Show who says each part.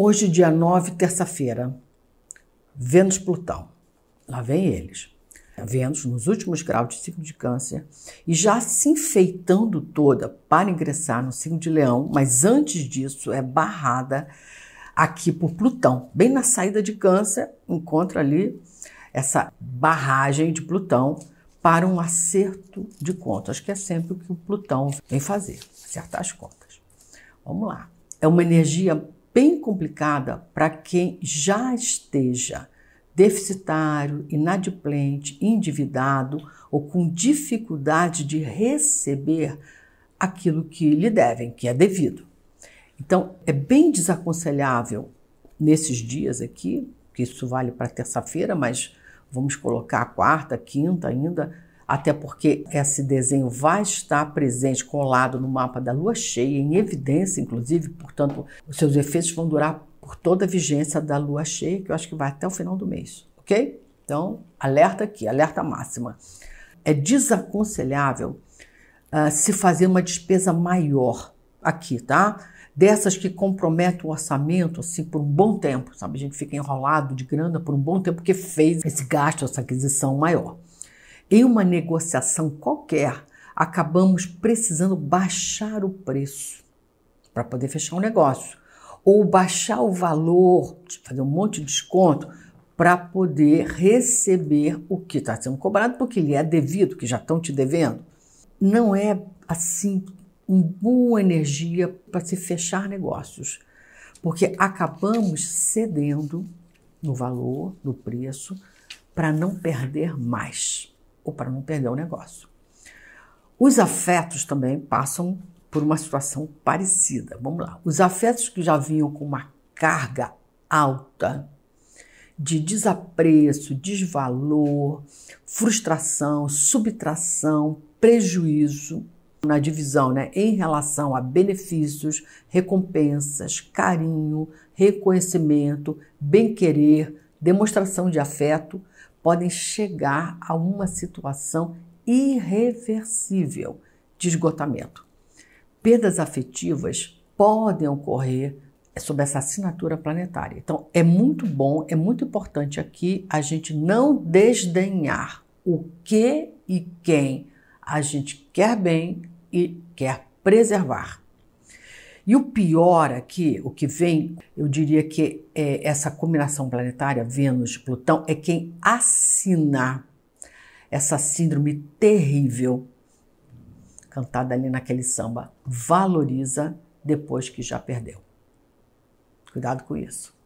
Speaker 1: Hoje, dia 9, terça-feira, Vênus-Plutão. Lá vem eles. Vênus nos últimos graus de signo de câncer e já se enfeitando toda para ingressar no signo de leão, mas antes disso é barrada aqui por Plutão. Bem na saída de câncer, encontra ali essa barragem de Plutão para um acerto de contas, que é sempre o que o Plutão vem fazer, acertar as contas. Vamos lá. É uma energia bem complicada para quem já esteja deficitário, inadimplente, endividado ou com dificuldade de receber aquilo que lhe devem, que é devido. Então, é bem desaconselhável nesses dias aqui, que isso vale para terça-feira, mas vamos colocar quarta, quinta ainda, até porque esse desenho vai estar presente, colado no mapa da lua cheia, em evidência, inclusive, portanto, os seus efeitos vão durar por toda a vigência da lua cheia, que eu acho que vai até o final do mês, ok? Então, alerta aqui, alerta máxima. É desaconselhável uh, se fazer uma despesa maior aqui, tá? Dessas que comprometem o orçamento assim por um bom tempo, sabe? A gente fica enrolado de grana por um bom tempo porque fez esse gasto, essa aquisição maior. Em uma negociação qualquer, acabamos precisando baixar o preço para poder fechar um negócio ou baixar o valor, fazer um monte de desconto para poder receber o que está sendo cobrado, porque ele é devido, que já estão te devendo. Não é assim uma boa energia para se fechar negócios, porque acabamos cedendo no valor, no preço, para não perder mais ou para não perder o negócio. Os afetos também passam por uma situação parecida. Vamos lá. Os afetos que já vinham com uma carga alta de desapreço, desvalor, frustração, subtração, prejuízo na divisão, né, em relação a benefícios, recompensas, carinho, reconhecimento, bem-querer, demonstração de afeto, podem chegar a uma situação irreversível de esgotamento perdas afetivas podem ocorrer sob essa assinatura planetária. Então, é muito bom, é muito importante aqui a gente não desdenhar o que e quem a gente quer bem e quer preservar. E o pior aqui, o que vem, eu diria que é essa combinação planetária Vênus-Plutão é quem assina essa síndrome terrível cantada ali naquele samba, valoriza depois que já perdeu. Cuidado com isso.